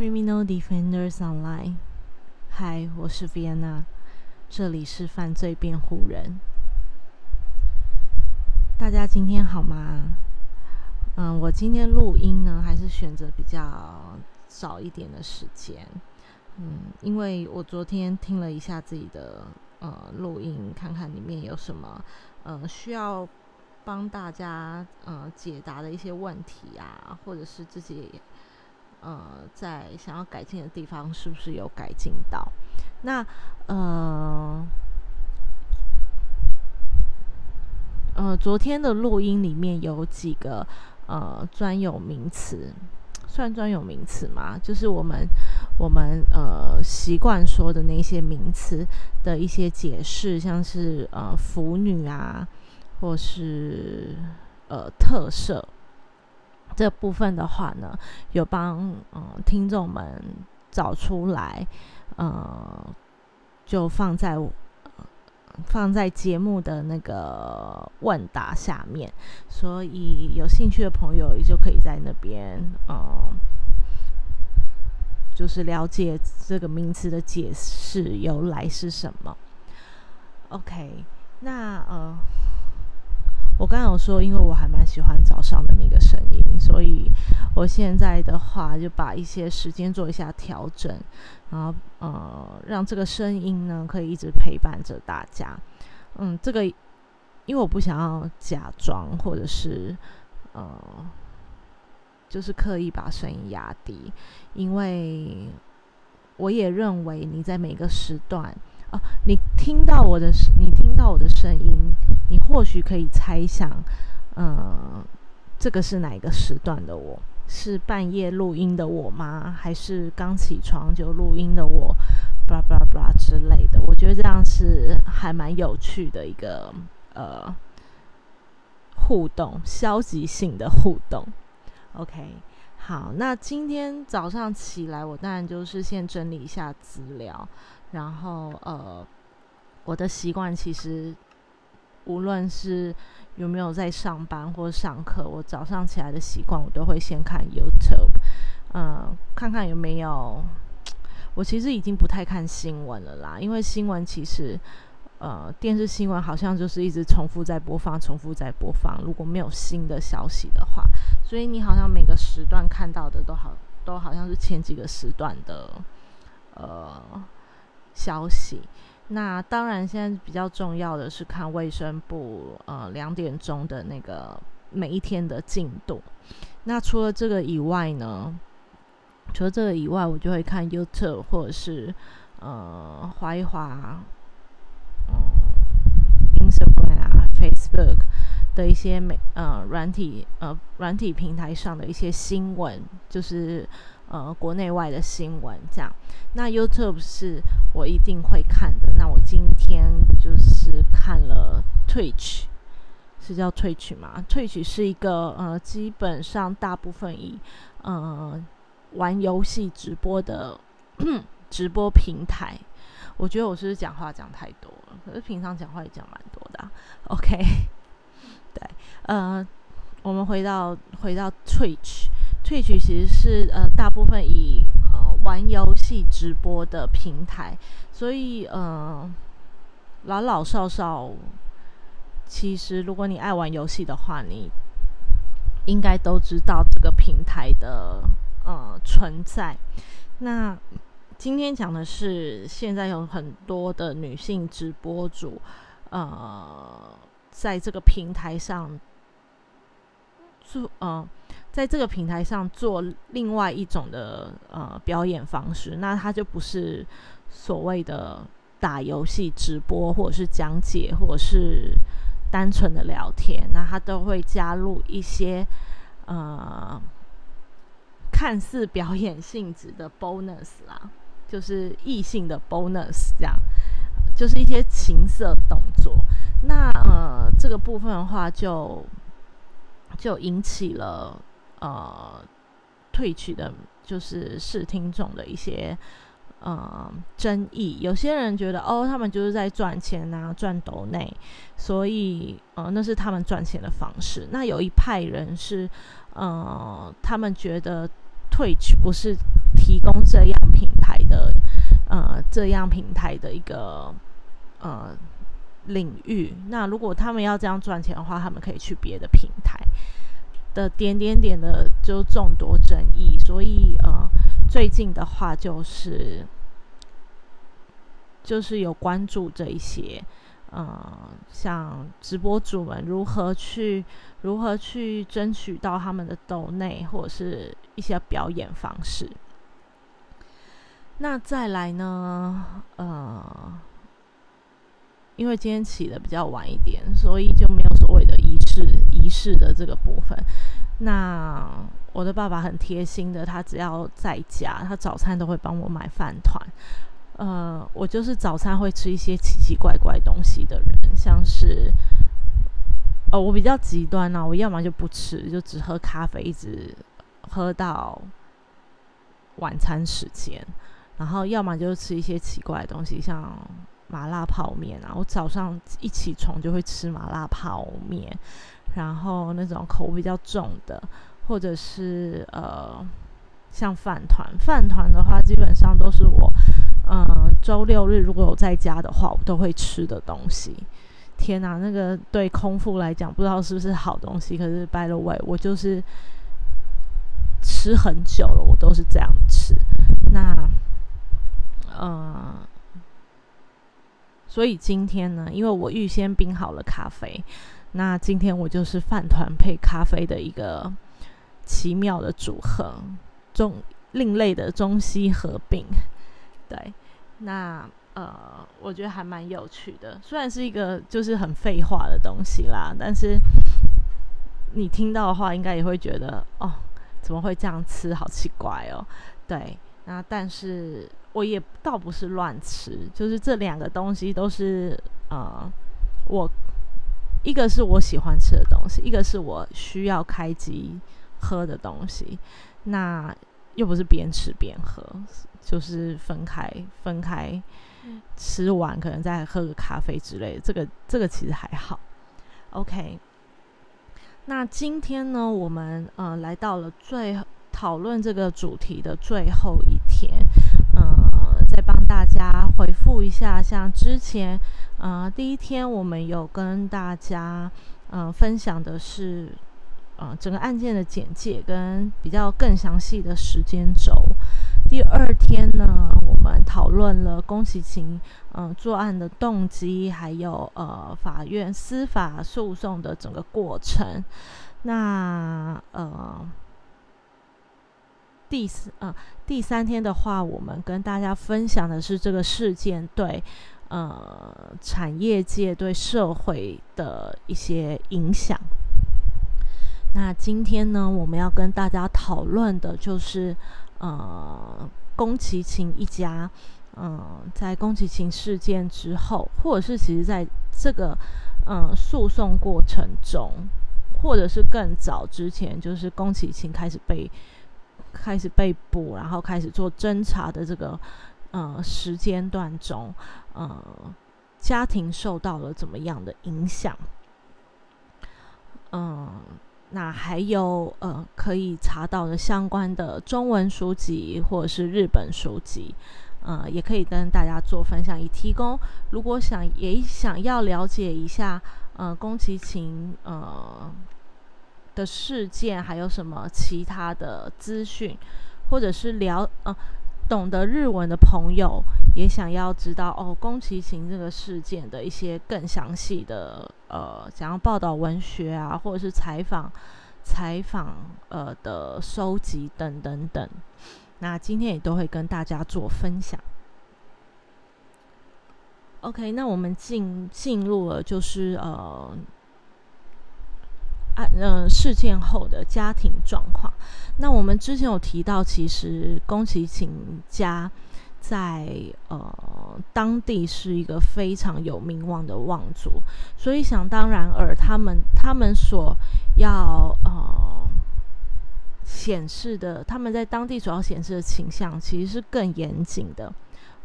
Criminal Defenders Online，嗨，我是 Vienna，这里是犯罪辩护人。大家今天好吗？嗯，我今天录音呢，还是选择比较早一点的时间。嗯，因为我昨天听了一下自己的呃录音，看看里面有什么呃需要帮大家呃解答的一些问题啊，或者是自己。呃，在想要改进的地方是不是有改进到？那呃呃，昨天的录音里面有几个呃专有名词，算专有名词吗？就是我们我们呃习惯说的那些名词的一些解释，像是呃腐女啊，或是呃特色。这部分的话呢，有帮嗯听众们找出来，呃，就放在放在节目的那个问答下面，所以有兴趣的朋友就可以在那边嗯，就是了解这个名词的解释由来是什么。OK，那呃。我刚刚有说，因为我还蛮喜欢早上的那个声音，所以我现在的话就把一些时间做一下调整，然后呃，让这个声音呢可以一直陪伴着大家。嗯，这个因为我不想要假装，或者是呃，就是刻意把声音压低，因为我也认为你在每个时段。啊，你听到我的，你听到我的声音，你或许可以猜想，嗯，这个是哪一个时段的我？是半夜录音的我吗？还是刚起床就录音的我？巴拉巴拉巴拉之类的。我觉得这样是还蛮有趣的一个呃互动，消极性的互动。OK，好，那今天早上起来，我当然就是先整理一下资料。然后，呃，我的习惯其实，无论是有没有在上班或上课，我早上起来的习惯，我都会先看 YouTube，嗯，看看有没有。我其实已经不太看新闻了啦，因为新闻其实，呃，电视新闻好像就是一直重复在播放，重复在播放。如果没有新的消息的话，所以你好像每个时段看到的都好，都好像是前几个时段的，呃。消息，那当然，现在比较重要的是看卫生部呃两点钟的那个每一天的进度。那除了这个以外呢，除了这个以外，我就会看 YouTube 或者是呃划一划嗯 Instagram 啊 Facebook 的一些美呃软体呃软体平台上的一些新闻，就是。呃，国内外的新闻这样，那 YouTube 是我一定会看的。那我今天就是看了 Twitch，是叫 Twitch 吗？Twitch 是一个呃，基本上大部分以呃玩游戏直播的 直播平台。我觉得我是不是讲话讲太多了？可是平常讲话也讲蛮多的。OK，对，呃，我们回到回到 Twitch。Twitch 其实是呃大部分以呃玩游戏直播的平台，所以呃老老少少，其实如果你爱玩游戏的话，你应该都知道这个平台的呃存在。那今天讲的是，现在有很多的女性直播主，呃，在这个平台上做呃。在这个平台上做另外一种的呃表演方式，那它就不是所谓的打游戏直播，或者是讲解，或者是单纯的聊天，那它都会加入一些呃看似表演性质的 bonus 啦，就是异性的 bonus，这样就是一些情色动作。那呃这个部分的话，就就引起了。呃，退取的，就是视听众的一些呃争议。有些人觉得，哦，他们就是在赚钱呐，赚斗内，所以呃，那是他们赚钱的方式。那有一派人是，呃，他们觉得退取不是提供这样平台的呃这样平台的一个呃领域。那如果他们要这样赚钱的话，他们可以去别的平台。的点点点的就众多争议，所以呃，最近的话就是就是有关注这一些，呃，像直播主们如何去如何去争取到他们的斗内或者是一些表演方式。那再来呢，呃，因为今天起的比较晚一点，所以就没有所谓的仪式仪式的这个部分。那我的爸爸很贴心的，他只要在家，他早餐都会帮我买饭团。呃，我就是早餐会吃一些奇奇怪怪东西的人，像是，呃，我比较极端啊，我要么就不吃，就只喝咖啡，一直喝到晚餐时间，然后要么就吃一些奇怪的东西，像麻辣泡面啊。我早上一起床就会吃麻辣泡面。然后那种口味比较重的，或者是呃，像饭团，饭团的话，基本上都是我，呃，周六日如果有在家的话，我都会吃的东西。天哪，那个对空腹来讲，不知道是不是好东西，可是 by the way，我就是吃很久了，我都是这样吃。那，呃，所以今天呢，因为我预先冰好了咖啡。那今天我就是饭团配咖啡的一个奇妙的组合，中另类的中西合并。对，那呃，我觉得还蛮有趣的。虽然是一个就是很废话的东西啦，但是你听到的话，应该也会觉得哦，怎么会这样吃？好奇怪哦。对，那但是我也倒不是乱吃，就是这两个东西都是呃我。一个是我喜欢吃的东西，一个是我需要开机喝的东西。那又不是边吃边喝，就是分开分开吃完，可能再喝个咖啡之类的。这个这个其实还好。OK，那今天呢，我们呃来到了最讨论这个主题的最后一。帮大家回复一下，像之前。呃，第一天我们有跟大家呃分享的是呃整个案件的简介跟比较更详细的时间轴。第二天呢，我们讨论了宫崎勤嗯作案的动机，还有呃法院司法诉讼的整个过程。那呃第四呃第三天的话，我们跟大家分享的是这个事件对。呃，产业界对社会的一些影响。那今天呢，我们要跟大家讨论的就是，呃，宫崎勤一家，嗯，在宫崎勤事件之后，或者是其实在这个，嗯，诉讼过程中，或者是更早之前，就是宫崎勤开始被开始被捕，然后开始做侦查的这个。呃，时间段中，呃，家庭受到了怎么样的影响？嗯，那还有呃，可以查到的相关的中文书籍或者是日本书籍，呃，也可以跟大家做分享，以提供如果想也想要了解一下，呃，宫崎勤呃的事件，还有什么其他的资讯，或者是聊呃。懂得日文的朋友也想要知道哦，宫崎勤这个事件的一些更详细的呃，想要报道文学啊，或者是采访采访呃的收集等等等。那今天也都会跟大家做分享。OK，那我们进进入了就是呃。嗯，事件后的家庭状况。那我们之前有提到，其实宫崎勤家在呃当地是一个非常有名望的望族，所以想当然而他们他们所要呃显示的，他们在当地所要显示的倾向，其实是更严谨的。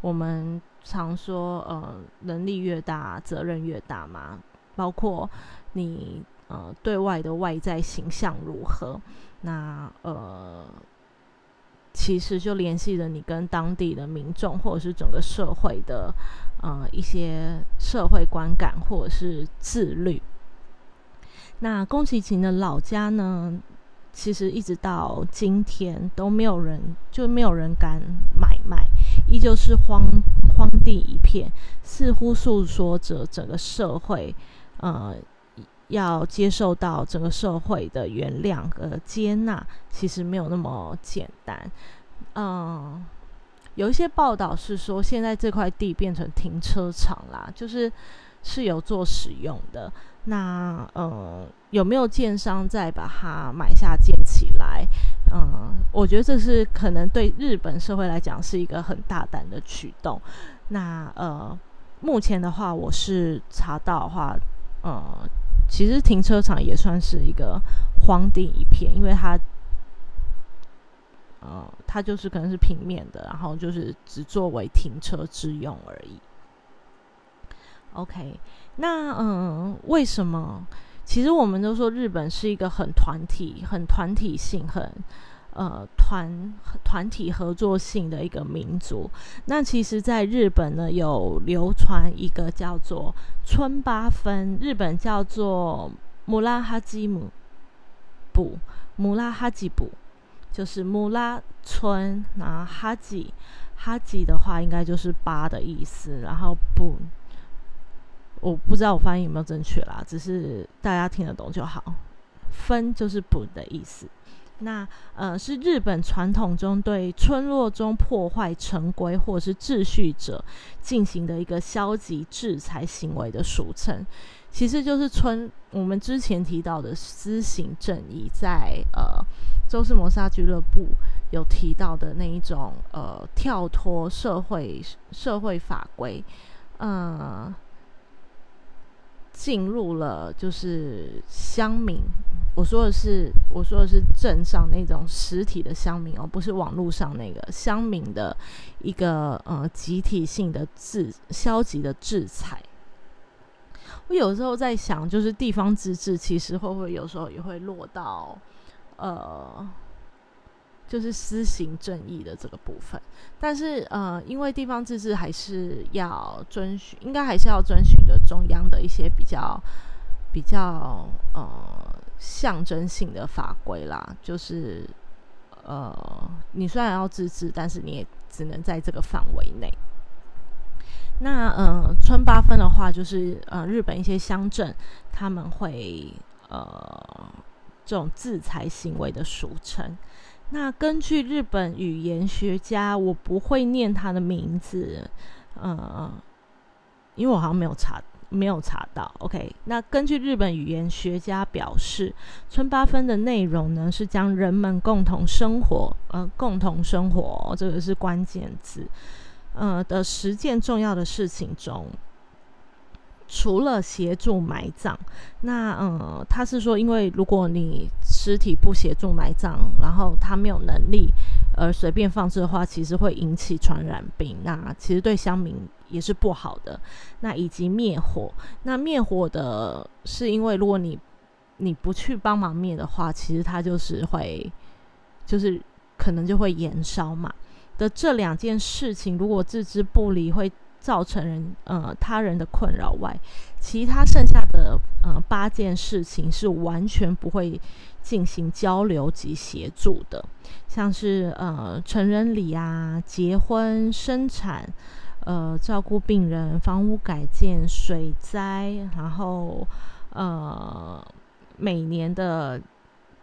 我们常说，呃，能力越大，责任越大嘛，包括你。呃，对外的外在形象如何？那呃，其实就联系了你跟当地的民众，或者是整个社会的呃一些社会观感，或者是自律。那宫崎勤的老家呢，其实一直到今天都没有人，就没有人敢买卖，依旧是荒荒地一片，似乎诉说着整个社会，呃。要接受到整个社会的原谅和接纳，其实没有那么简单。嗯，有一些报道是说，现在这块地变成停车场啦，就是是有做使用的。那呃，有没有建商再把它买下建起来？嗯，我觉得这是可能对日本社会来讲是一个很大胆的举动。那呃，目前的话，我是查到的话，呃。其实停车场也算是一个荒地一片，因为它，呃，它就是可能是平面的，然后就是只作为停车之用而已。OK，那嗯，为什么？其实我们都说日本是一个很团体、很团体性、很。呃，团团体合作性的一个民族。那其实，在日本呢，有流传一个叫做村八分，日本叫做穆拉哈基姆布，穆拉哈吉布，就是穆拉村，然后哈吉哈吉的话，应该就是八的意思。然后布，我不知道我发音有没有正确啦，只是大家听得懂就好。分就是不的意思。那呃，是日本传统中对村落中破坏成规或者是秩序者进行的一个消极制裁行为的俗称，其实就是村我们之前提到的私刑正义，在呃周氏谋杀俱乐部有提到的那一种呃跳脱社会社会法规，嗯。进入了就是乡民，我说的是我说的是镇上那种实体的乡民哦，不是网络上那个乡民的一个呃集体性的制消极的制裁。我有时候在想，就是地方自治其实会不会有时候也会落到呃。就是施行正义的这个部分，但是呃，因为地方自治还是要遵循，应该还是要遵循的中央的一些比较比较呃象征性的法规啦。就是呃，你虽然要自治，但是你也只能在这个范围内。那呃，村八分的话，就是呃，日本一些乡镇他们会呃这种制裁行为的俗称。那根据日本语言学家，我不会念他的名字，呃，因为我好像没有查，没有查到。OK，那根据日本语言学家表示，村八分的内容呢，是将人们共同生活，呃，共同生活，这个是关键字，呃的十件重要的事情中。除了协助埋葬，那嗯，他是说，因为如果你尸体不协助埋葬，然后他没有能力而随便放置的话，其实会引起传染病，那其实对乡民也是不好的。那以及灭火，那灭火的是因为如果你你不去帮忙灭的话，其实它就是会就是可能就会延烧嘛。的这两件事情，如果置之不理，会。造成人呃他人的困扰外，其他剩下的呃八件事情是完全不会进行交流及协助的，像是呃成人礼啊、结婚、生产、呃照顾病人、房屋改建、水灾，然后呃每年的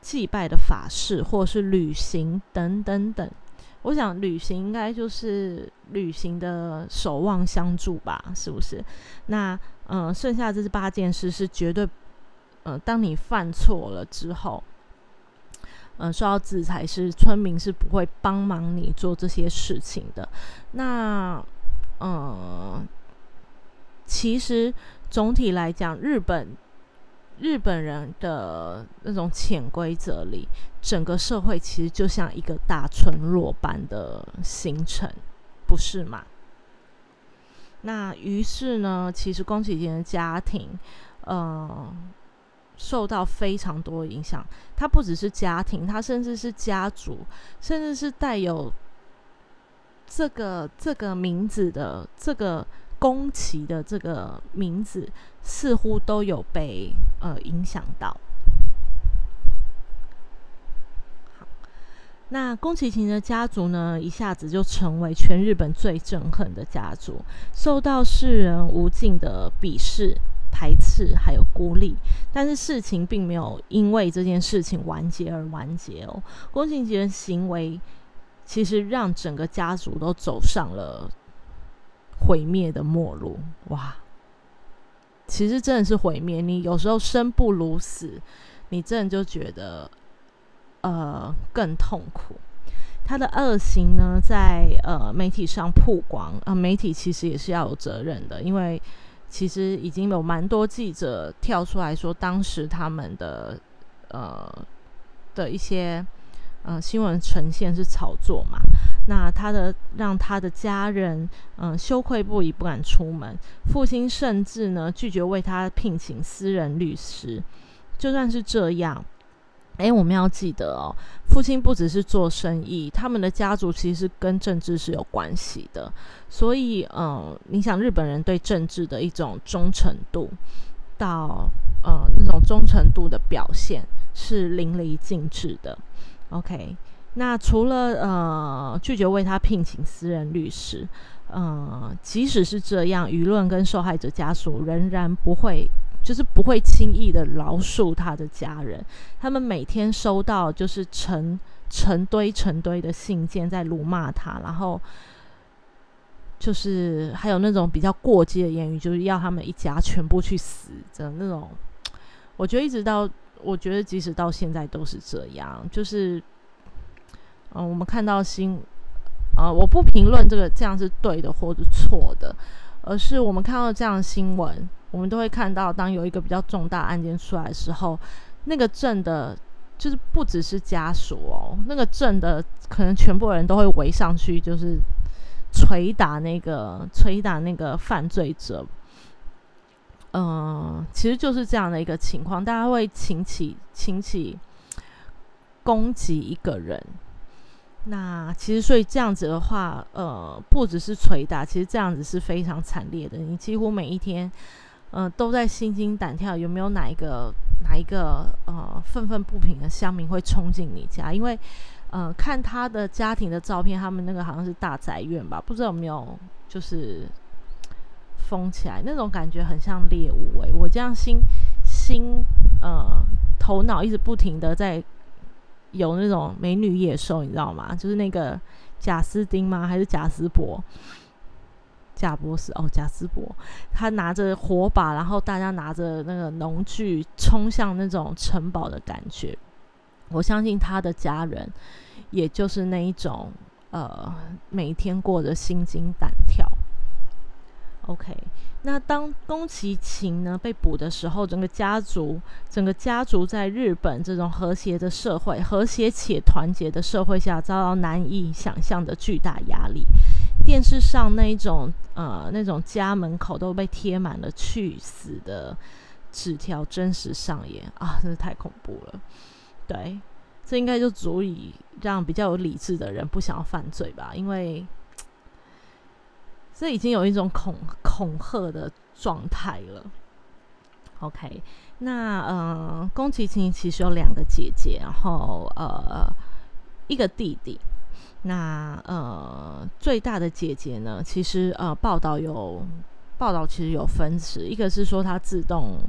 祭拜的法事或是旅行等等等。我想旅行应该就是旅行的守望相助吧，是不是？那嗯，剩下这八件事是绝对，呃，当你犯错了之后，嗯，受到制裁是村民是不会帮忙你做这些事情的。那嗯，其实总体来讲，日本。日本人的那种潜规则里，整个社会其实就像一个大村落般的形成，不是吗？那于是呢，其实宫崎骏的家庭，呃，受到非常多影响。他不只是家庭，他甚至是家族，甚至是带有这个这个名字的这个宫崎的这个名字，似乎都有被呃影响到。那宫崎勤的家族呢，一下子就成为全日本最憎恨的家族，受到世人无尽的鄙视、排斥，还有孤立。但是事情并没有因为这件事情完结而完结哦。宫崎勤的行为其实让整个家族都走上了毁灭的末路。哇，其实真的是毁灭。你有时候生不如死，你真的就觉得。呃，更痛苦。他的恶行呢，在呃媒体上曝光，呃，媒体其实也是要有责任的，因为其实已经有蛮多记者跳出来说，当时他们的呃的一些呃新闻呈现是炒作嘛。那他的让他的家人嗯羞愧不已，不敢出门。父亲甚至呢拒绝为他聘请私人律师。就算是这样。哎，我们要记得哦，父亲不只是做生意，他们的家族其实跟政治是有关系的。所以，嗯，你想日本人对政治的一种忠诚度，到呃那种忠诚度的表现是淋漓尽致的。OK，那除了呃拒绝为他聘请私人律师，嗯，即使是这样，舆论跟受害者家属仍然不会。就是不会轻易的饶恕他的家人，他们每天收到就是成成堆成堆的信件在辱骂他，然后就是还有那种比较过激的言语，就是要他们一家全部去死的那种。我觉得一直到，我觉得即使到现在都是这样。就是，嗯，我们看到新，啊，我不评论这个这样是对的或者错的，而是我们看到这样新闻。我们都会看到，当有一个比较重大案件出来的时候，那个镇的，就是不只是家属哦，那个镇的可能全部人都会围上去，就是捶打那个捶打那个犯罪者。嗯，其实就是这样的一个情况，大家会请起请起攻击一个人。那其实所以这样子的话，呃，不只是捶打，其实这样子是非常惨烈的。你几乎每一天。嗯，都在心惊胆跳，有没有哪一个哪一个呃愤愤不平的乡民会冲进你家？因为，呃，看他的家庭的照片，他们那个好像是大宅院吧，不知道有没有就是封起来，那种感觉很像猎物诶。我这样心心呃头脑一直不停的在有那种美女野兽，你知道吗？就是那个贾斯汀吗？还是贾斯伯？贾博士哦，贾斯伯，他拿着火把，然后大家拿着那个农具冲向那种城堡的感觉。我相信他的家人，也就是那一种呃，每天过着心惊胆跳。OK，那当宫崎勤呢被捕的时候，整个家族，整个家族在日本这种和谐的社会、和谐且团结的社会下，遭到难以想象的巨大压力。电视上那一种呃那种家门口都被贴满了去死的纸条，真实上演啊，真是太恐怖了。对，这应该就足以让比较有理智的人不想要犯罪吧？因为这已经有一种恐恐吓的状态了。OK，那呃，宫崎勤其实有两个姐姐，然后呃一个弟弟。那呃，最大的姐姐呢？其实呃，报道有报道，其实有分词，一个是说她自动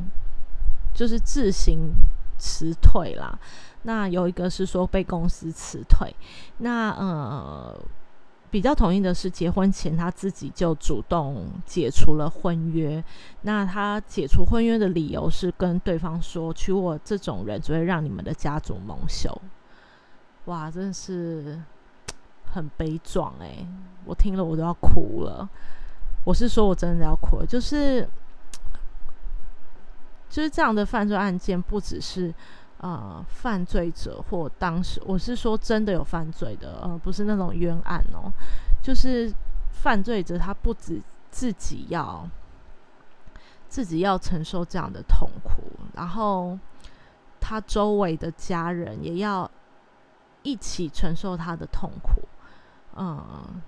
就是自行辞退啦，那有一个是说被公司辞退。那呃，比较同意的是，结婚前他自己就主动解除了婚约。那他解除婚约的理由是跟对方说：“娶我这种人只会让你们的家族蒙羞。”哇，真的是。很悲壮哎，我听了我都要哭了。我是说，我真的要哭了。就是，就是这样的犯罪案件，不只是呃犯罪者或当时，我是说真的有犯罪的，呃，不是那种冤案哦。就是犯罪者他不止自己要自己要承受这样的痛苦，然后他周围的家人也要一起承受他的痛苦。嗯，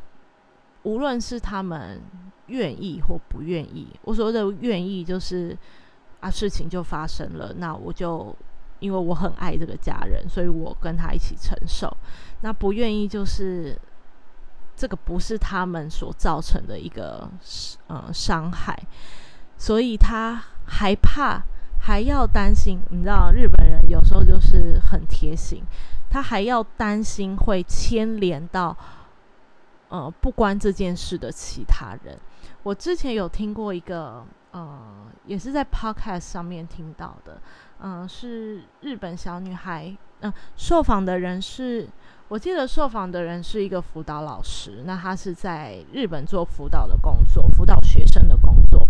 无论是他们愿意或不愿意，我所谓的愿意就是啊，事情就发生了，那我就因为我很爱这个家人，所以我跟他一起承受。那不愿意就是这个不是他们所造成的一个呃伤害，所以他害怕，还要担心。你知道日本人有时候就是很贴心，他还要担心会牵连到。呃，不关这件事的其他人，我之前有听过一个，呃，也是在 podcast 上面听到的，嗯，是日本小女孩，嗯，受访的人是，我记得受访的人是一个辅导老师，那他是在日本做辅导的工作，辅导学生的工作，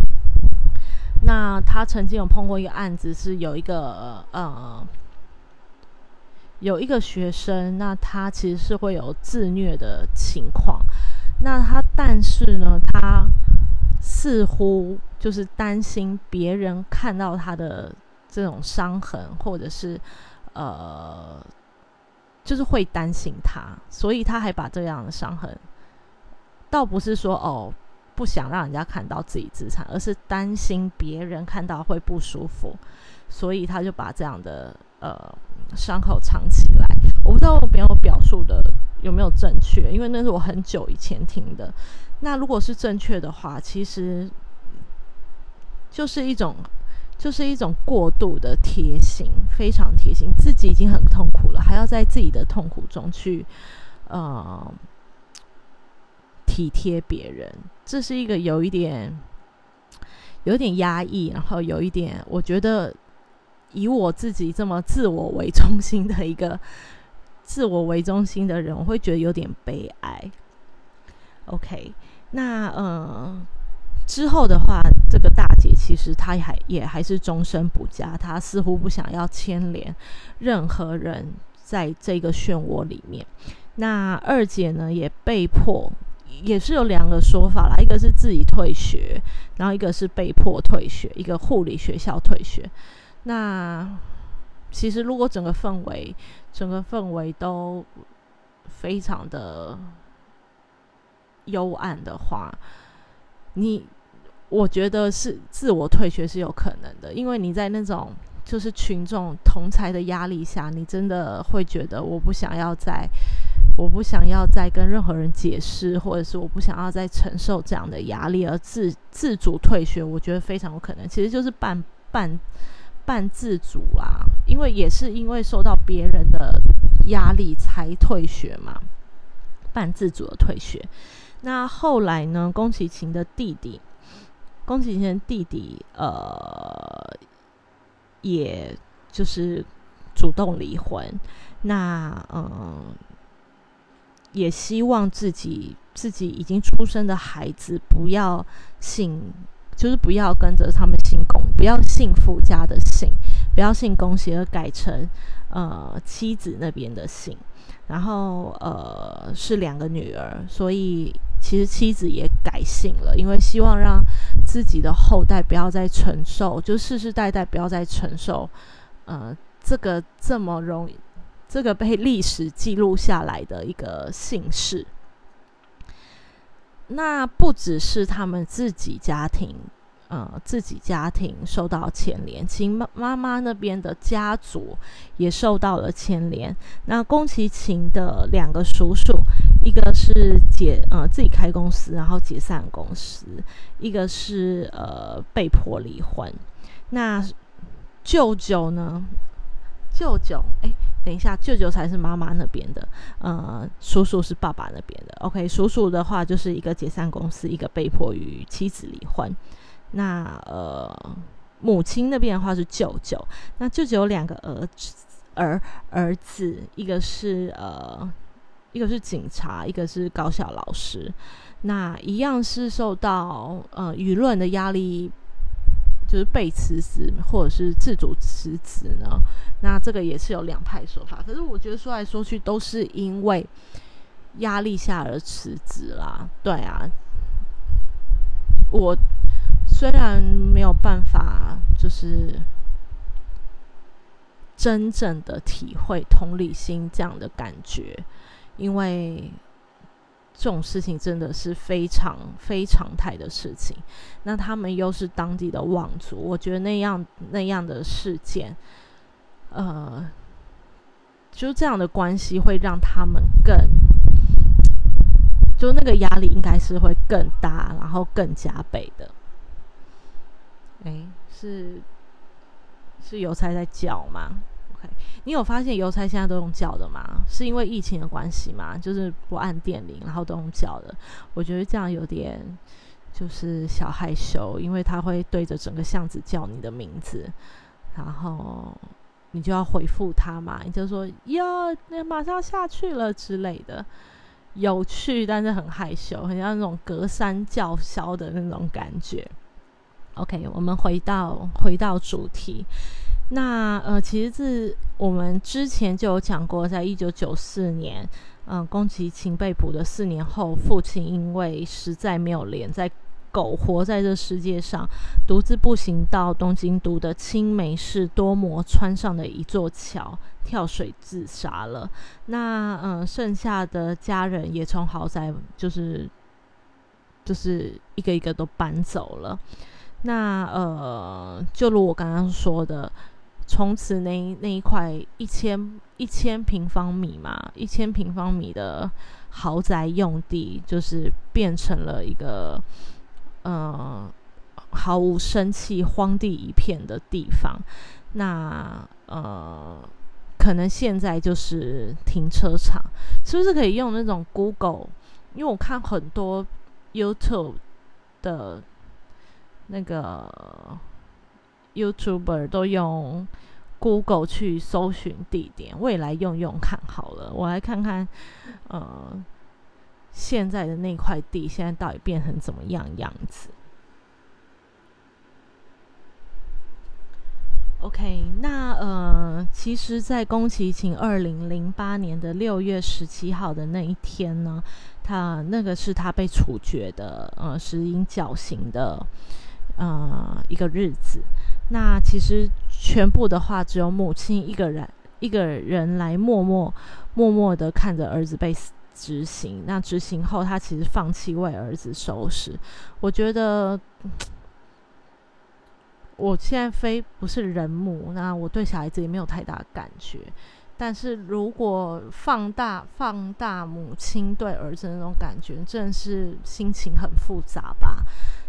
那他曾经有碰过一个案子，是有一个，呃。有一个学生，那他其实是会有自虐的情况。那他，但是呢，他似乎就是担心别人看到他的这种伤痕，或者是呃，就是会担心他，所以他还把这样的伤痕，倒不是说哦不想让人家看到自己自残，而是担心别人看到会不舒服，所以他就把这样的呃。伤口藏起来，我不知道我没有表述的有没有正确，因为那是我很久以前听的。那如果是正确的话，其实就是一种，就是一种过度的贴心，非常贴心，自己已经很痛苦了，还要在自己的痛苦中去呃体贴别人，这是一个有一点有点压抑，然后有一点，我觉得。以我自己这么自我为中心的一个自我为中心的人，我会觉得有点悲哀。OK，那嗯，之后的话，这个大姐其实她还也还是终身不嫁，她似乎不想要牵连任何人在这个漩涡里面。那二姐呢，也被迫，也是有两个说法啦，一个是自己退学，然后一个是被迫退学，一个护理学校退学。那其实，如果整个氛围、整个氛围都非常的幽暗的话，你我觉得是自我退学是有可能的，因为你在那种就是群众同才的压力下，你真的会觉得我不想要再，我不想要再跟任何人解释，或者是我不想要再承受这样的压力而自自主退学，我觉得非常有可能，其实就是半半。半自主啦，因为也是因为受到别人的压力才退学嘛，半自主的退学。那后来呢？宫崎勤的弟弟，宫崎先生弟弟，呃，也就是主动离婚。那嗯，也希望自己自己已经出生的孩子不要姓。就是不要跟着他们姓宫，不要姓傅家的姓，不要姓龚喜，而改成呃妻子那边的姓。然后呃是两个女儿，所以其实妻子也改姓了，因为希望让自己的后代不要再承受，就世世代代不要再承受呃这个这么容易，这个被历史记录下来的一个姓氏。那不只是他们自己家庭，呃，自己家庭受到牵连，其妈妈妈那边的家族也受到了牵连。那宫崎勤的两个叔叔，一个是解呃自己开公司，然后解散公司；一个是呃被迫离婚。那舅舅呢？舅舅，哎。等一下，舅舅才是妈妈那边的，呃，叔叔是爸爸那边的。OK，叔叔的话就是一个解散公司，一个被迫与妻子离婚。那呃，母亲那边的话是舅舅。那舅舅有两个儿子，儿儿子，一个是呃，一个是警察，一个是高校老师。那一样是受到呃舆论的压力。就是被辞职，或者是自主辞职呢？那这个也是有两派说法。可是我觉得说来说去都是因为压力下而辞职啦。对啊，我虽然没有办法就是真正的体会同理心这样的感觉，因为这种事情真的是非常非常态的事情。那他们又是当地的望族，我觉得那样那样的事件，呃，就这样的关系会让他们更，就那个压力应该是会更大，然后更加倍的。哎，是。是邮差在叫吗？OK，你有发现邮差现在都用叫的吗？是因为疫情的关系吗？就是不按电铃，然后都用叫的。我觉得这样有点就是小害羞，因为他会对着整个巷子叫你的名字，然后你就要回复他嘛，你就说哟，那马上下去了之类的，有趣，但是很害羞，很像那种隔山叫嚣的那种感觉。OK，我们回到回到主题。那呃，其实是我们之前就有讲过，在一九九四年，嗯，宫崎勤被捕的四年后，父亲因为实在没有脸在苟活在这世界上，独自步行到东京都的青梅市多摩川上的一座桥，跳水自杀了。那嗯，剩下的家人也从豪宅就是就是一个一个都搬走了。那呃，就如我刚刚说的，从此那那一块一千一千平方米嘛，一千平方米的豪宅用地，就是变成了一个呃毫无生气、荒地一片的地方。那呃，可能现在就是停车场，是不是可以用那种 Google？因为我看很多 YouTube 的。那个 YouTuber 都用 Google 去搜寻地点，未来用用看好了。我来看看，呃，现在的那块地现在到底变成怎么样样子？OK，那呃，其实，在宫崎勤二零零八年的六月十七号的那一天呢，他那个是他被处决的，呃，是因绞刑的。呃，一个日子，那其实全部的话，只有母亲一个人，一个人来默默默默的看着儿子被执行。那执行后，他其实放弃为儿子收拾。我觉得，我现在非不是人母，那我对小孩子也没有太大感觉。但是如果放大放大母亲对儿子那种感觉，真是心情很复杂吧。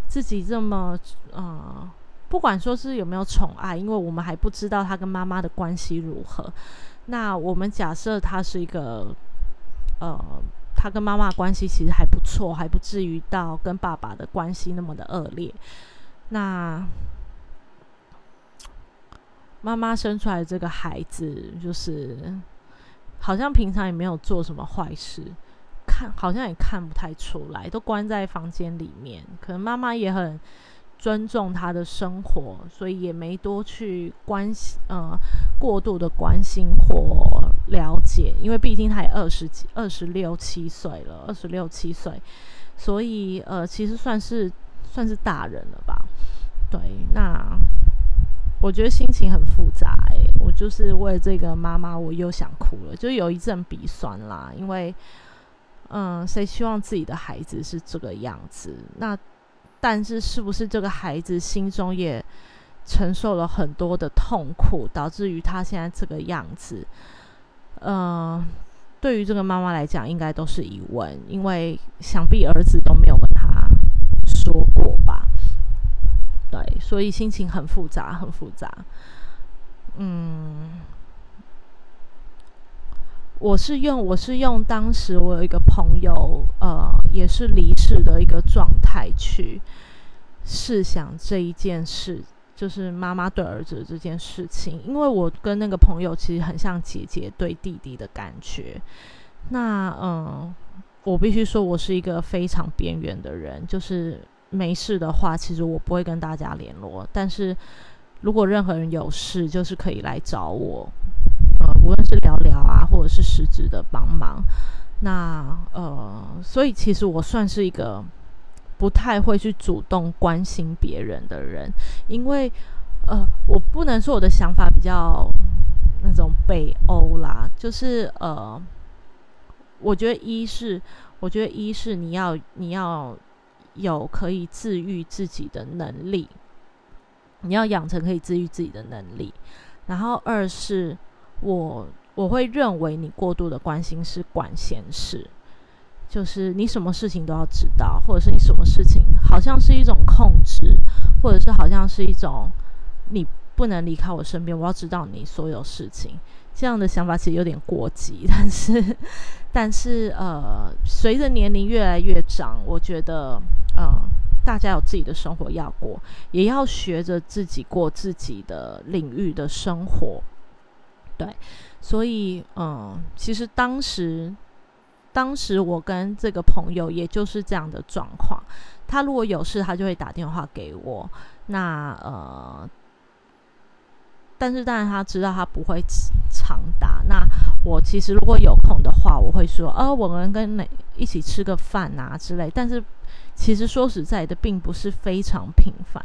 自己这么呃，不管说是有没有宠爱，因为我们还不知道他跟妈妈的关系如何。那我们假设他是一个呃，他跟妈妈关系其实还不错，还不至于到跟爸爸的关系那么的恶劣。那妈妈生出来这个孩子，就是好像平常也没有做什么坏事。看，好像也看不太出来，都关在房间里面。可能妈妈也很尊重他的生活，所以也没多去关心，呃，过度的关心或了解。因为毕竟他也二十几、二十六七岁了，二十六七岁，所以呃，其实算是算是大人了吧。对，那我觉得心情很复杂。哎，我就是为这个妈妈，我又想哭了，就有一阵鼻酸啦，因为。嗯，谁希望自己的孩子是这个样子？那但是是不是这个孩子心中也承受了很多的痛苦，导致于他现在这个样子？嗯，对于这个妈妈来讲，应该都是疑问，因为想必儿子都没有跟他说过吧？对，所以心情很复杂，很复杂。嗯。我是用我是用当时我有一个朋友，呃，也是离世的一个状态去试想这一件事，就是妈妈对儿子这件事情。因为我跟那个朋友其实很像姐姐对弟弟的感觉。那嗯，我必须说我是一个非常边缘的人，就是没事的话，其实我不会跟大家联络。但是如果任何人有事，就是可以来找我。无聊啊，或者是实质的帮忙，那呃，所以其实我算是一个不太会去主动关心别人的人，因为呃，我不能说我的想法比较那种北欧啦，就是呃，我觉得一是，我觉得一是你要你要有可以治愈自己的能力，你要养成可以治愈自己的能力，然后二是我我会认为你过度的关心是管闲事。就是你什么事情都要知道，或者是你什么事情好像是一种控制，或者是好像是一种你不能离开我身边，我要知道你所有事情。这样的想法其实有点过激，但是，但是呃，随着年龄越来越长，我觉得呃，大家有自己的生活要过，也要学着自己过自己的领域的生活。对，所以嗯，其实当时。当时我跟这个朋友也就是这样的状况，他如果有事，他就会打电话给我。那呃，但是当然他知道他不会常打。那我其实如果有空的话，我会说，呃，我们跟哪一起吃个饭啊之类。但是其实说实在的，并不是非常频繁。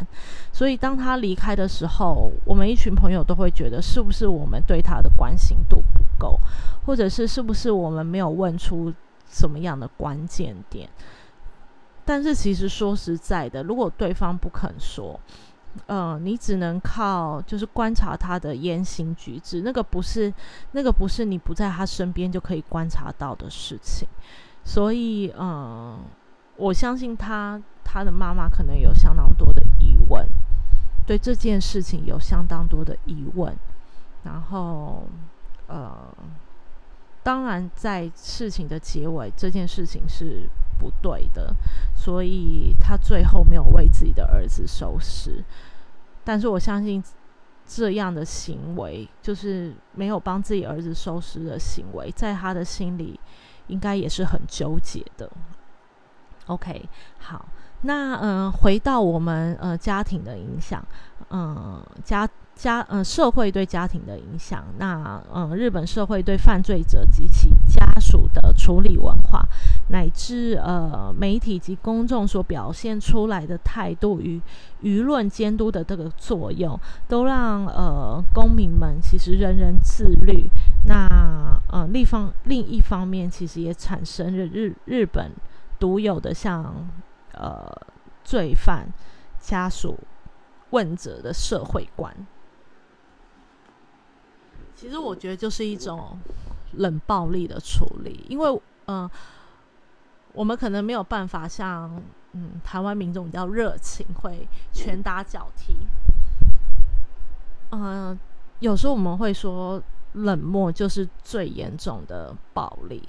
所以当他离开的时候，我们一群朋友都会觉得，是不是我们对他的关心度不够？或者是是不是我们没有问出什么样的关键点？但是其实说实在的，如果对方不肯说，嗯，你只能靠就是观察他的言行举止，那个不是那个不是你不在他身边就可以观察到的事情。所以，嗯，我相信他他的妈妈可能有相当多的疑问，对这件事情有相当多的疑问，然后，呃。当然，在事情的结尾，这件事情是不对的，所以他最后没有为自己的儿子收尸。但是我相信，这样的行为就是没有帮自己儿子收尸的行为，在他的心里应该也是很纠结的。OK，好，那嗯，回到我们呃家庭的影响，嗯家。家呃，社会对家庭的影响，那嗯，日本社会对犯罪者及其家属的处理文化，乃至呃媒体及公众所表现出来的态度与舆论监督的这个作用，都让呃公民们其实人人自律。那呃，另方另一方面，其实也产生了日日本独有的像呃罪犯家属问责的社会观。其实我觉得就是一种冷暴力的处理，因为嗯，我们可能没有办法像嗯台湾民众比较热情，会拳打脚踢。嗯，有时候我们会说冷漠就是最严重的暴力，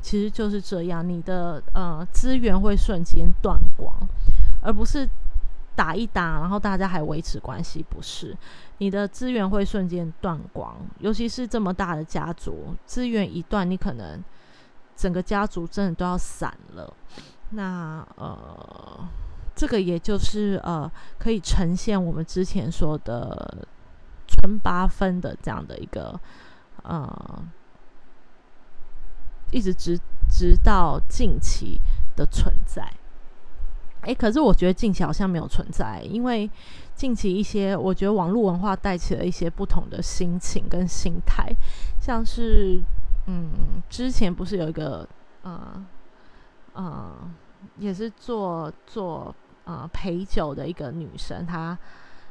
其实就是这样，你的呃资源会瞬间断光，而不是。打一打，然后大家还维持关系，不是？你的资源会瞬间断光，尤其是这么大的家族，资源一断，你可能整个家族真的都要散了。那呃，这个也就是呃，可以呈现我们之前说的村八分的这样的一个呃，一直直直到近期的存在。哎，可是我觉得近期好像没有存在，因为近期一些，我觉得网络文化带起了一些不同的心情跟心态，像是，嗯，之前不是有一个，呃，呃，也是做做呃陪酒的一个女生，她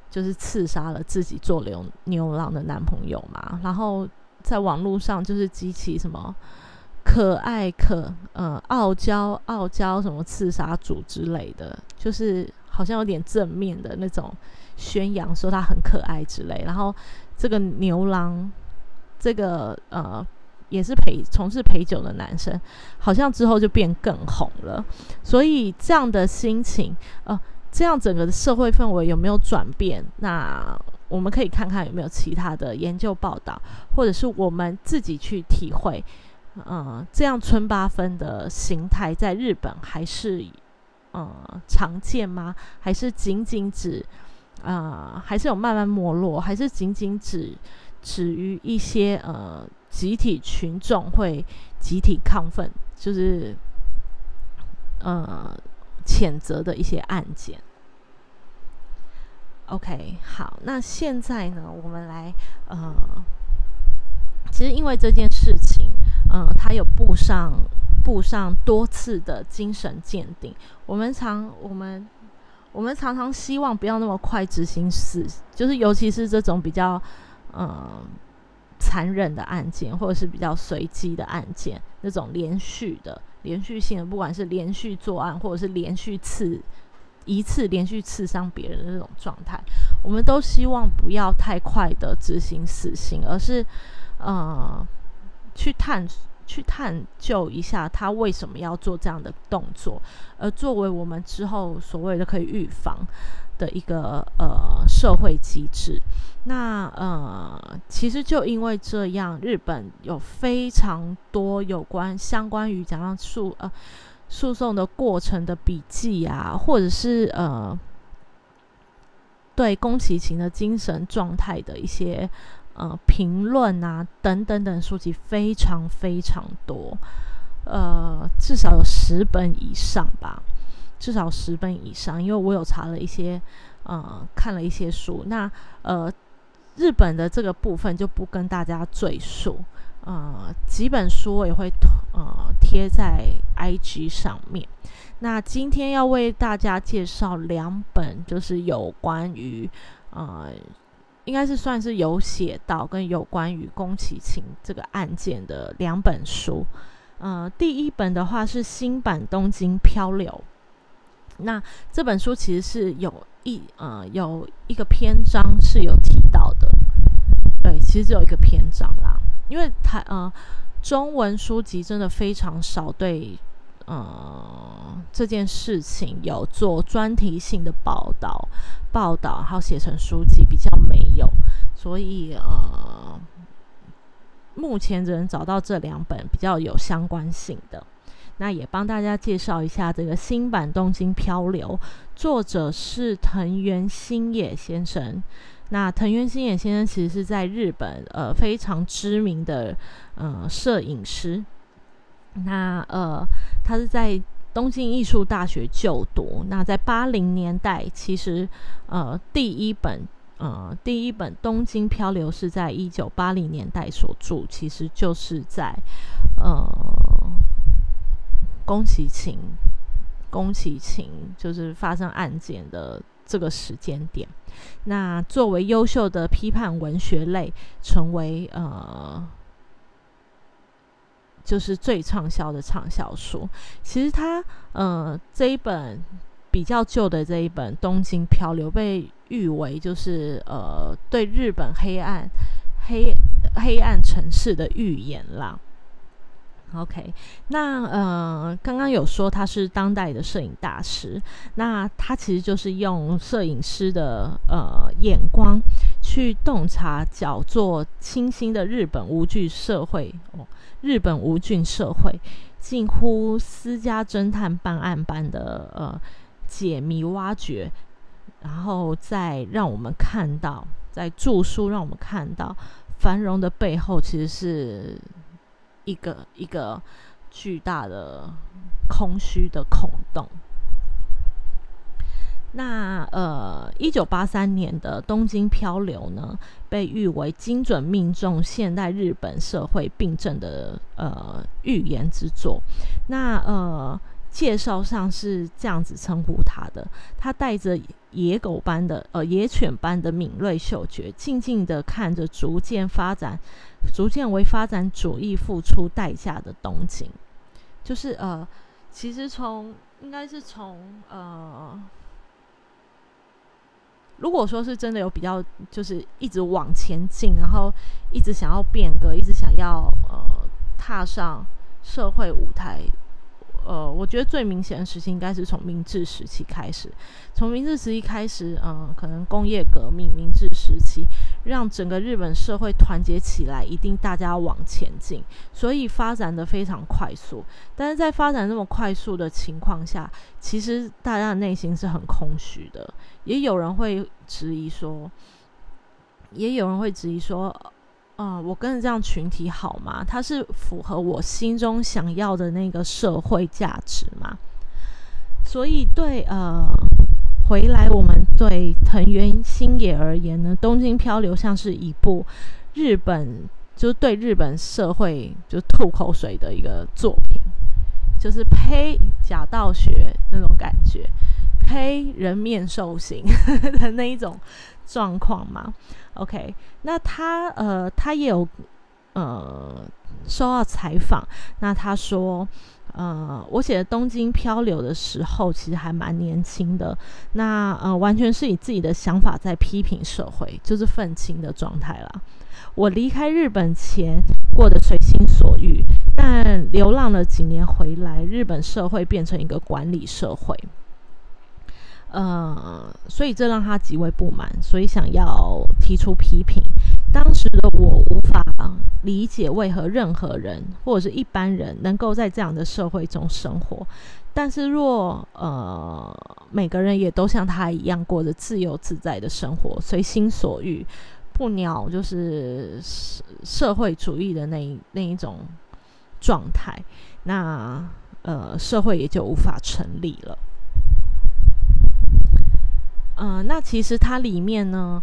就是刺杀了自己做牛牛郎的男朋友嘛，然后在网络上就是激起什么。可爱可呃傲娇傲娇什么刺杀组之类的，就是好像有点正面的那种宣扬，说他很可爱之类。然后这个牛郎，这个呃也是陪从事陪酒的男生，好像之后就变更红了。所以这样的心情，呃，这样整个的社会氛围有没有转变？那我们可以看看有没有其他的研究报道，或者是我们自己去体会。嗯，这样村八分的形态在日本还是呃常见吗？还是仅仅指啊，还是有慢慢没落？还是仅仅指止于一些呃集体群众会集体亢奋，就是呃谴责的一些案件？OK，好，那现在呢，我们来呃。其实因为这件事情，嗯，他有布上布上多次的精神鉴定。我们常我们我们常常希望不要那么快执行死，就是尤其是这种比较嗯残忍的案件，或者是比较随机的案件，那种连续的、连续性的，不管是连续作案，或者是连续刺。一次连续刺伤别人的那种状态，我们都希望不要太快的执行死刑，而是呃去探去探究一下他为什么要做这样的动作，而作为我们之后所谓的可以预防的一个呃社会机制。那呃，其实就因为这样，日本有非常多有关相关于讲述呃。诉讼的过程的笔记啊，或者是呃，对宫崎勤的精神状态的一些呃评论啊，等等等书籍非常非常多，呃，至少有十本以上吧，至少十本以上，因为我有查了一些，呃，看了一些书，那呃，日本的这个部分就不跟大家赘述。呃，几本书我也会呃贴在 IG 上面。那今天要为大家介绍两本，就是有关于呃，应该是算是有写到跟有关于宫崎勤这个案件的两本书。呃，第一本的话是新版《东京漂流》，那这本书其实是有一呃有一个篇章是有提到的。对，其实只有一个篇章啦。因为台呃中文书籍真的非常少，对呃这件事情有做专题性的报道，报道还有写成书籍比较没有，所以呃目前只能找到这两本比较有相关性的。那也帮大家介绍一下这个新版《东京漂流》，作者是藤原新野先生。那藤原新野先生其实是在日本呃非常知名的呃摄影师，那呃他是在东京艺术大学就读。那在八零年代，其实呃第一本呃第一本《东京漂流》是在一九八零年代所著，其实就是在呃宫崎勤宫崎勤就是发生案件的。这个时间点，那作为优秀的批判文学类，成为呃，就是最畅销的畅销书。其实它呃这一本比较旧的这一本《东京漂流》，被誉为就是呃对日本黑暗黑黑暗城市的预言啦。OK，那呃，刚刚有说他是当代的摄影大师，那他其实就是用摄影师的呃眼光去洞察矫作清新的日本无惧社会哦，日本无菌社会近乎私家侦探办案般的呃解谜挖掘，然后再让我们看到，在著书让我们看到繁荣的背后其实是。一个一个巨大的空虚的孔洞。那呃，一九八三年的《东京漂流》呢，被誉为精准命中现代日本社会病症的呃预言之作。那呃。介绍上是这样子称呼他的，他带着野狗般的呃野犬般的敏锐嗅觉，静静的看着逐渐发展、逐渐为发展主义付出代价的东京。就是呃，其实从应该是从呃，如果说是真的有比较，就是一直往前进，然后一直想要变革，一直想要呃踏上社会舞台。呃，我觉得最明显的时期应该是从明治时期开始。从明治时期开始，嗯，可能工业革命、明治时期，让整个日本社会团结起来，一定大家往前进，所以发展的非常快速。但是在发展那么快速的情况下，其实大家的内心是很空虚的。也有人会质疑说，也有人会质疑说。嗯，我跟着这样群体好吗？它是符合我心中想要的那个社会价值吗？所以对呃，回来我们对藤原新野而言呢，《东京漂流》像是一部日本就是对日本社会就吐口水的一个作品，就是呸假道学那种感觉，呸人面兽心 的那一种状况嘛。OK，那他呃他也有呃受到采访，那他说。呃，我写《东京漂流》的时候，其实还蛮年轻的。那呃，完全是以自己的想法在批评社会，就是愤青的状态啦。我离开日本前过得随心所欲，但流浪了几年回来，日本社会变成一个管理社会。呃，所以这让他极为不满，所以想要提出批评。当时的我无法理解为何任何人或者是一般人能够在这样的社会中生活，但是若呃每个人也都像他一样过着自由自在的生活，随心所欲，不鸟就是社会主义的那一那一种状态，那呃社会也就无法成立了。嗯，那其实它里面呢。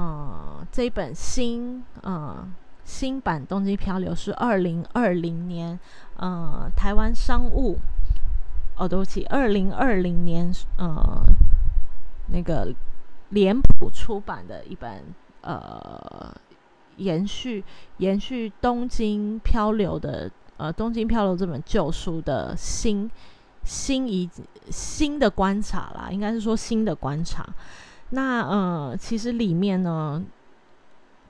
呃，这一本新呃新版《东京漂流》是二零二零年呃台湾商务哦，对不起，二零二零年呃那个脸谱出版的一本呃延续延续《东京漂流》的呃《东京漂流》这本旧书的新新一新的观察啦，应该是说新的观察。那呃，其实里面呢，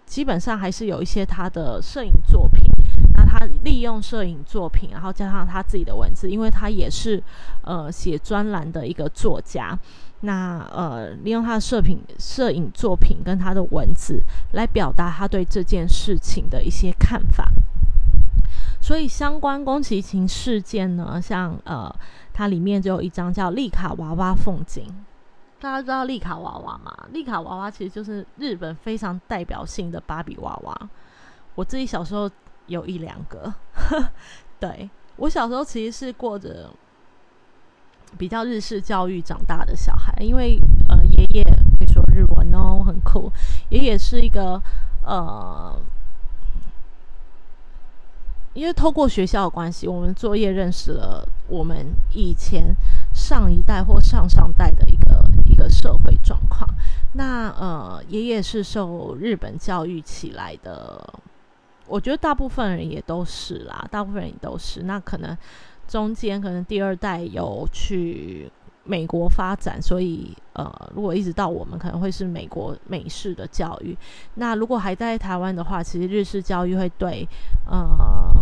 基本上还是有一些他的摄影作品。那他利用摄影作品，然后加上他自己的文字，因为他也是呃写专栏的一个作家。那呃，利用他的摄品、摄影作品跟他的文字来表达他对这件事情的一些看法。所以相关宫崎勤事件呢，像呃，它里面就有一张叫《丽卡娃娃凤景》。大家知道丽卡娃娃吗？丽卡娃娃其实就是日本非常代表性的芭比娃娃。我自己小时候有一两个。对我小时候其实是过着比较日式教育长大的小孩，因为呃爷爷会说日文哦，很酷。爷爷是一个呃，因为透过学校的关系，我们作业认识了我们以前上一代或上上代的一个。一个社会状况，那呃，爷爷是受日本教育起来的，我觉得大部分人也都是啦，大部分人也都是。那可能中间可能第二代有去美国发展，所以呃，如果一直到我们可能会是美国美式的教育。那如果还在台湾的话，其实日式教育会对呃，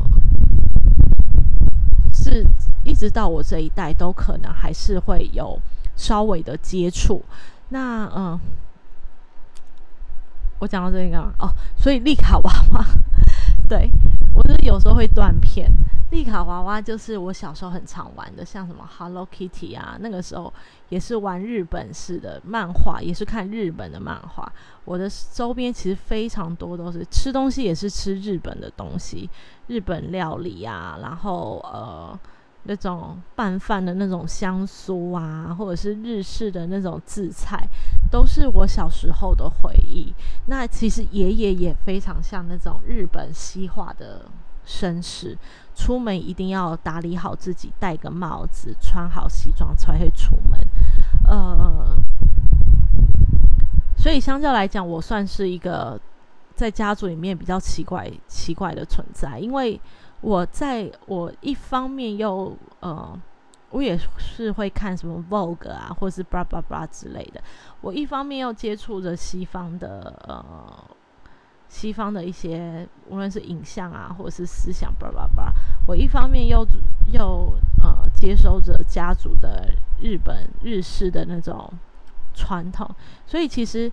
是一直到我这一代都可能还是会有。稍微的接触，那嗯，我讲到这个哦，所以丽卡娃娃，对我就是有时候会断片。丽卡娃娃就是我小时候很常玩的，像什么 Hello Kitty 啊，那个时候也是玩日本式的漫画，也是看日本的漫画。我的周边其实非常多，都是吃东西也是吃日本的东西，日本料理啊，然后呃。那种拌饭的那种香酥啊，或者是日式的那种渍菜，都是我小时候的回忆。那其实爷爷也非常像那种日本西化的绅士，出门一定要打理好自己，戴个帽子，穿好西装才会出门。呃，所以相较来讲，我算是一个在家族里面比较奇怪奇怪的存在，因为。我在我一方面又呃，我也是会看什么 Vogue 啊，或是 blah blah blah 之类的。我一方面又接触着西方的呃，西方的一些无论是影像啊，或者是思想叭叭叭。我一方面又又呃，接收着家族的日本日式的那种传统，所以其实。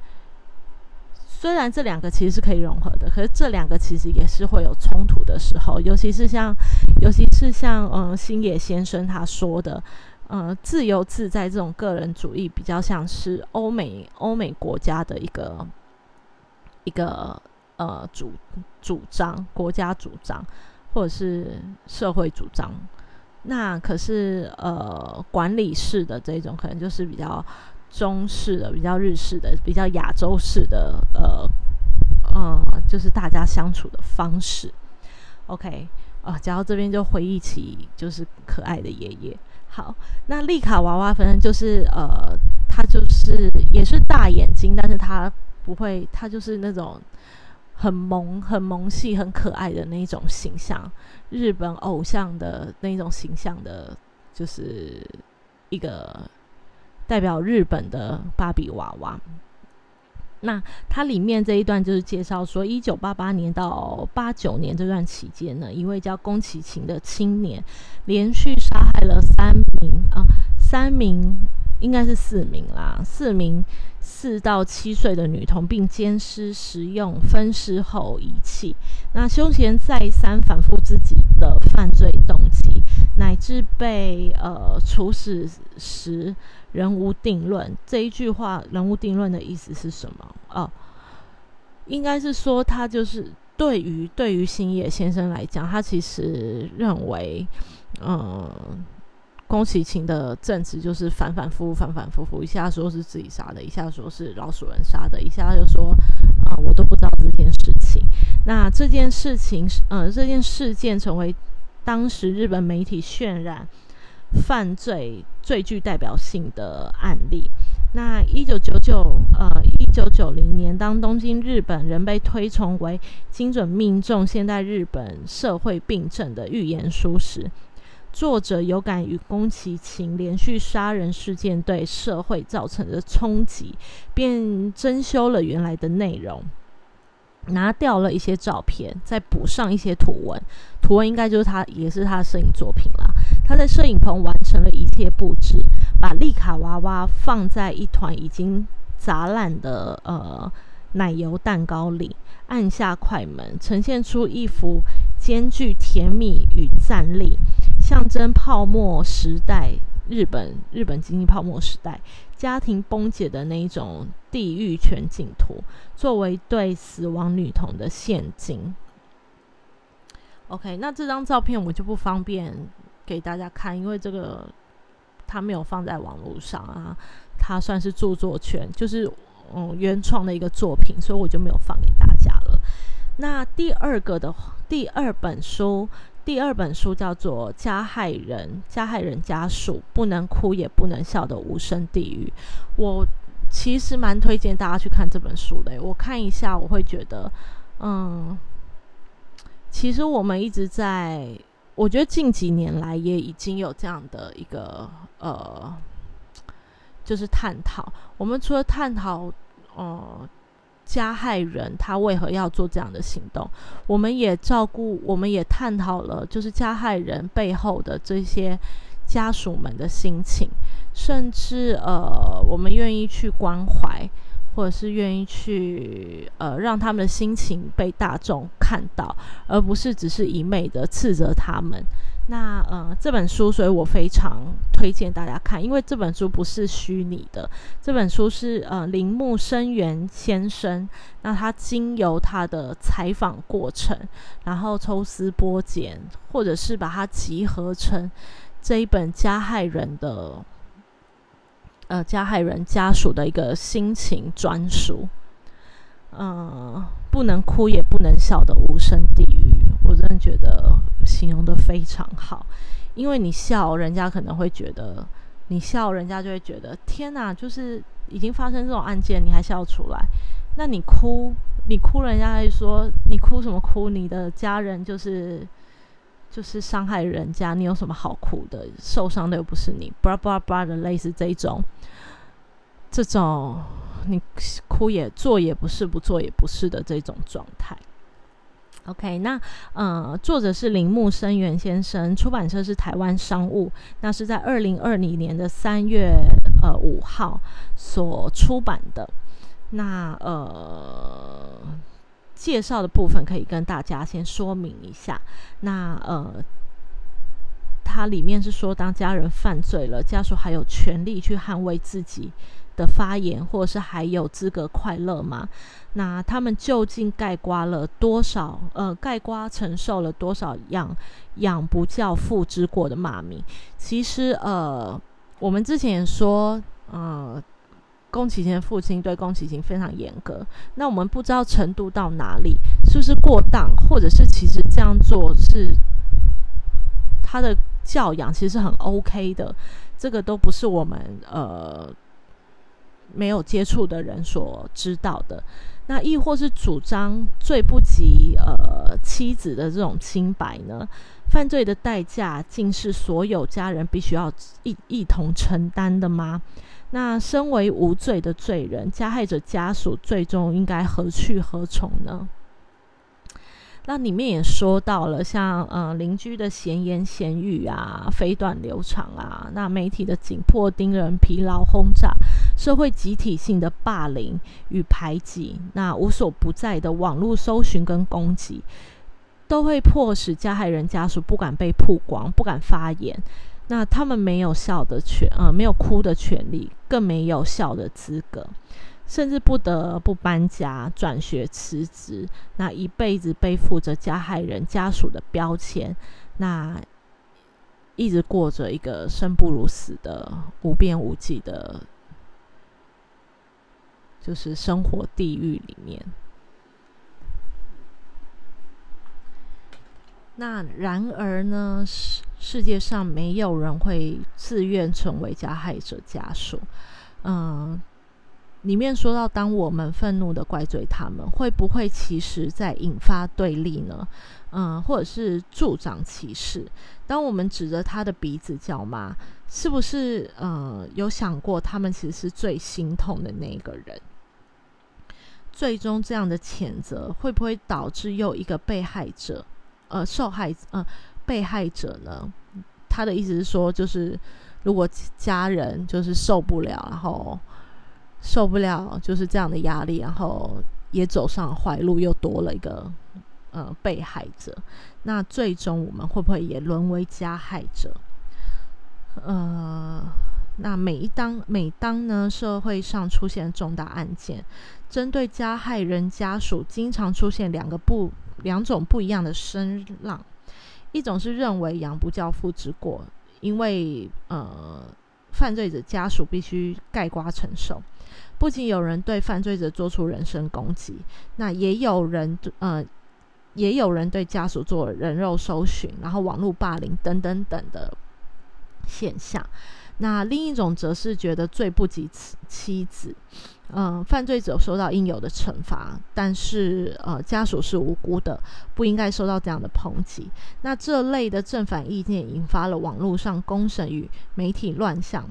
虽然这两个其实是可以融合的，可是这两个其实也是会有冲突的时候，尤其是像，尤其是像，嗯，星野先生他说的，嗯，自由自在这种个人主义，比较像是欧美欧美国家的一个一个呃主主张，国家主张或者是社会主张。那可是呃管理式的这种，可能就是比较。中式的、比较日式的、比较亚洲式的，呃嗯，就是大家相处的方式。OK，啊，讲到这边就回忆起就是可爱的爷爷。好，那丽卡娃娃反正就是呃，他就是也是大眼睛，但是他不会，他就是那种很萌、很萌系、很可爱的那种形象，日本偶像的那种形象的，就是一个代表日本的芭比娃娃。那它里面这一段就是介绍说，一九八八年到八九年这段期间呢，一位叫宫崎勤的青年连续杀害了三名啊，三名应该是四名啦，四名四到七岁的女童，并奸尸食用分尸后遗弃。那凶嫌再三反复自己的犯罪动机，乃至被呃处死时。人无定论这一句话，人无定论的意思是什么？哦，应该是说他就是对于对于星野先生来讲，他其实认为，嗯，宫崎勤的证词就是反反复复，反反复复，一下说是自己杀的，一下说是老鼠人杀的，一下又说啊，我都不知道这件事情。那这件事情是，呃，这件事件成为当时日本媒体渲染。犯罪最具代表性的案例。那一九九九呃一九九零年，当东京日本人被推崇为精准命中现代日本社会病症的预言书时，作者有感于宫崎勤连续杀人事件对社会造成的冲击，便增修了原来的内容，拿掉了一些照片，再补上一些图文。图文应该就是他，也是他的摄影作品啦。他在摄影棚完成了一切布置，把丽卡娃娃放在一团已经砸烂的呃奶油蛋糕里，按下快门，呈现出一幅兼具甜蜜与战栗，象征泡沫时代日本日本经济泡沫时代家庭崩解的那一种地狱全景图，作为对死亡女童的现金。OK，那这张照片我就不方便。给大家看，因为这个他没有放在网络上啊，他算是著作权，就是嗯原创的一个作品，所以我就没有放给大家了。那第二个的第二本书，第二本书叫做《加害人加害人家属不能哭也不能笑的无声地狱》，我其实蛮推荐大家去看这本书的。我看一下，我会觉得，嗯，其实我们一直在。我觉得近几年来也已经有这样的一个呃，就是探讨。我们除了探讨呃加害人他为何要做这样的行动，我们也照顾，我们也探讨了就是加害人背后的这些家属们的心情，甚至呃，我们愿意去关怀。或者是愿意去呃让他们的心情被大众看到，而不是只是一昧的斥责他们。那呃这本书，所以我非常推荐大家看，因为这本书不是虚拟的，这本书是呃铃木生源先生，那他经由他的采访过程，然后抽丝剥茧，或者是把它集合成这一本加害人的。呃，加害人家属的一个心情专属，嗯，不能哭也不能笑的无声地狱，我真的觉得形容的非常好。因为你笑，人家可能会觉得你笑，人家就会觉得天哪，就是已经发生这种案件，你还笑出来？那你哭，你哭，人家还说你哭什么哭？你的家人就是。就是伤害人家，你有什么好哭的？受伤的又不是你，叭叭叭的，类似这种，这种你哭也做也不是，不做也不是的这种状态。OK，那呃，作者是铃木生源先生，出版社是台湾商务，那是在二零二零年的三月呃五号所出版的。那呃。介绍的部分可以跟大家先说明一下。那呃，它里面是说，当家人犯罪了，家属还有权利去捍卫自己的发言，或者是还有资格快乐吗？那他们究竟盖刮了多少？呃，盖刮承受了多少养养不教父之过的骂名？其实呃，我们之前也说，呃。宫崎勤父亲对宫崎勤非常严格。那我们不知道程度到哪里，是不是过当，或者是其实这样做是他的教养其实很 OK 的，这个都不是我们呃没有接触的人所知道的。那亦或是主张罪不及呃妻子的这种清白呢？犯罪的代价竟是所有家人必须要一一同承担的吗？那身为无罪的罪人，加害者家属最终应该何去何从呢？那里面也说到了，像呃邻居的闲言闲语啊，飞短流长啊，那媒体的紧迫盯人、疲劳轰炸，社会集体性的霸凌与排挤，那无所不在的网络搜寻跟攻击，都会迫使加害人家属不敢被曝光，不敢发言。那他们没有笑的权，呃，没有哭的权利，更没有笑的资格。甚至不得不搬家、转学、辞职，那一辈子背负着加害人家属的标签，那一直过着一个生不如死的无边无际的，就是生活地狱里面。那然而呢，世世界上没有人会自愿成为加害者家属，嗯。里面说到，当我们愤怒的怪罪他们，会不会其实在引发对立呢？嗯，或者是助长歧视？当我们指着他的鼻子叫骂，是不是呃有想过，他们其实是最心痛的那个人？最终这样的谴责会不会导致又一个被害者？呃，受害呃被害者呢？他的意思是说，就是如果家人就是受不了，然后。受不了就是这样的压力，然后也走上坏路，又多了一个呃被害者。那最终我们会不会也沦为加害者？呃，那每一当每当呢社会上出现重大案件，针对加害人家属，经常出现两个不两种不一样的声浪。一种是认为养不教父之过，因为呃犯罪者家属必须盖瓜承受。不仅有人对犯罪者做出人身攻击，那也有人呃，也有人对家属做人肉搜寻，然后网络霸凌等等等的现象。那另一种则是觉得罪不及妻子，嗯，犯罪者受到应有的惩罚，但是呃，家属是无辜的，不应该受到这样的抨击。那这类的正反意见引发了网络上公审与媒体乱象。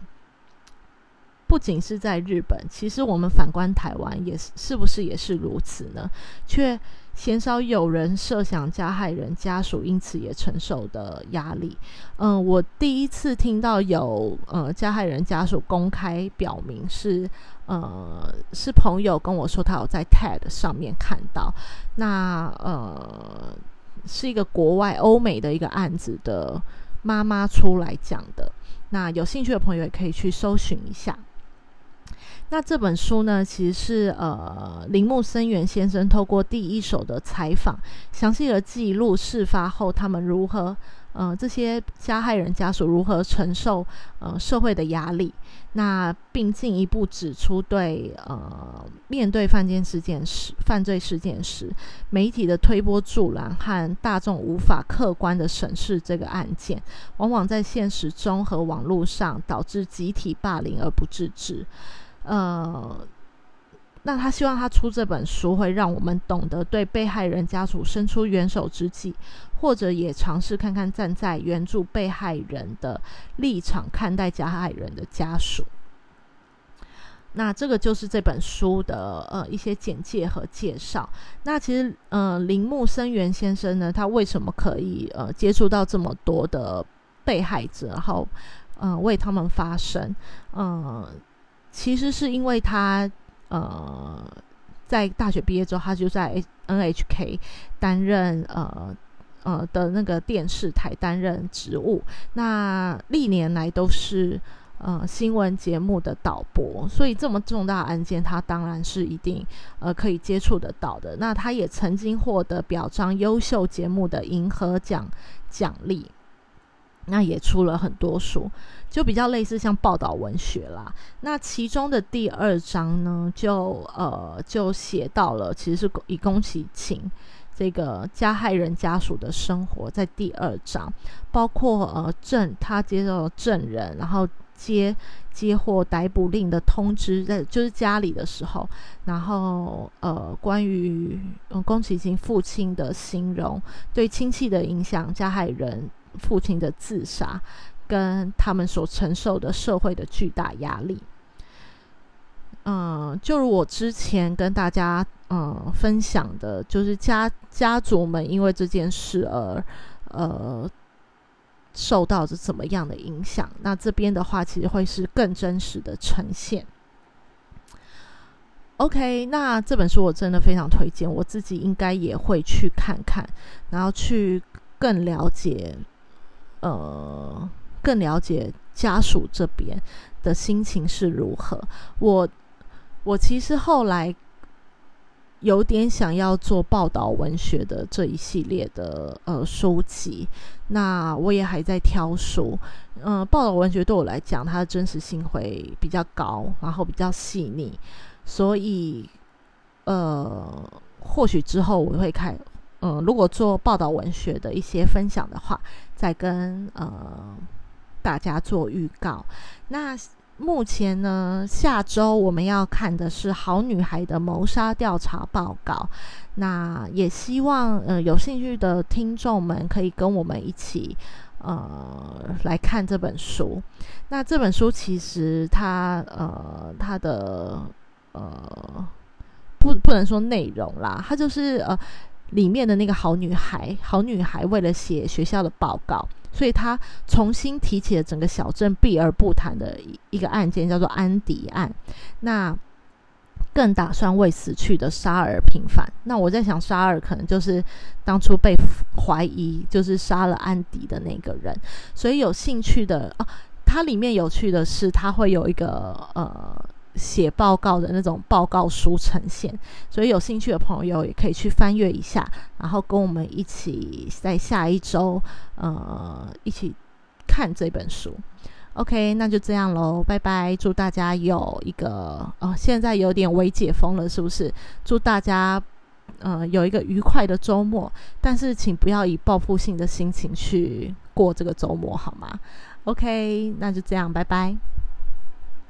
不仅是在日本，其实我们反观台湾，也是是不是也是如此呢？却鲜少有人设想加害人家属因此也承受的压力。嗯，我第一次听到有呃加害人家属公开表明是呃是朋友跟我说他有在 TED 上面看到，那呃是一个国外欧美的一个案子的妈妈出来讲的。那有兴趣的朋友也可以去搜寻一下。那这本书呢，其实是呃铃木森元先生透过第一手的采访，详细的记录事发后他们如何，呃这些加害人家属如何承受呃社会的压力，那并进一步指出对呃面对犯罪事件时，犯罪事件时，媒体的推波助澜和大众无法客观的审视这个案件，往往在现实中和网络上导致集体霸凌而不自知。呃，那他希望他出这本书，会让我们懂得对被害人家属伸出援手之际，或者也尝试看看站在援助被害人的立场看待加害人的家属。那这个就是这本书的呃一些简介和介绍。那其实呃铃木生源先生呢，他为什么可以呃接触到这么多的被害者，然后嗯为他们发声，嗯。其实是因为他，呃，在大学毕业之后，他就在 NHK 担任呃呃的那个电视台担任职务。那历年来都是呃新闻节目的导播，所以这么重大案件，他当然是一定呃可以接触得到的。那他也曾经获得表彰优秀节目的银河奖奖励。那也出了很多书，就比较类似像报道文学啦。那其中的第二章呢，就呃就写到了，其实是以宫崎勤这个加害人家属的生活，在第二章，包括呃证他接到证人，然后接接获逮捕令的通知，在就是家里的时候，然后呃关于宫崎骏父亲的形容，对亲戚的影响，加害人。父亲的自杀，跟他们所承受的社会的巨大压力，嗯，就如我之前跟大家嗯分享的，就是家家族们因为这件事而呃受到着怎么样的影响？那这边的话，其实会是更真实的呈现。OK，那这本书我真的非常推荐，我自己应该也会去看看，然后去更了解。呃，更了解家属这边的心情是如何。我我其实后来有点想要做报道文学的这一系列的呃书籍，那我也还在挑书。嗯，报道文学对我来讲，它的真实性会比较高，然后比较细腻，所以呃，或许之后我会开。嗯，如果做报道文学的一些分享的话，再跟呃大家做预告。那目前呢，下周我们要看的是《好女孩的谋杀调查报告》。那也希望呃有兴趣的听众们可以跟我们一起呃来看这本书。那这本书其实它呃它的呃不不能说内容啦，它就是呃。里面的那个好女孩，好女孩为了写学校的报告，所以他重新提起了整个小镇避而不谈的一个案件，叫做安迪案。那更打算为死去的沙尔平反。那我在想，沙尔可能就是当初被怀疑就是杀了安迪的那个人。所以有兴趣的哦，它里面有趣的是，它会有一个呃。写报告的那种报告书呈现，所以有兴趣的朋友也可以去翻阅一下，然后跟我们一起在下一周，呃，一起看这本书。OK，那就这样喽，拜拜！祝大家有一个，呃，现在有点微解封了，是不是？祝大家，呃，有一个愉快的周末，但是请不要以报复性的心情去过这个周末，好吗？OK，那就这样，拜拜。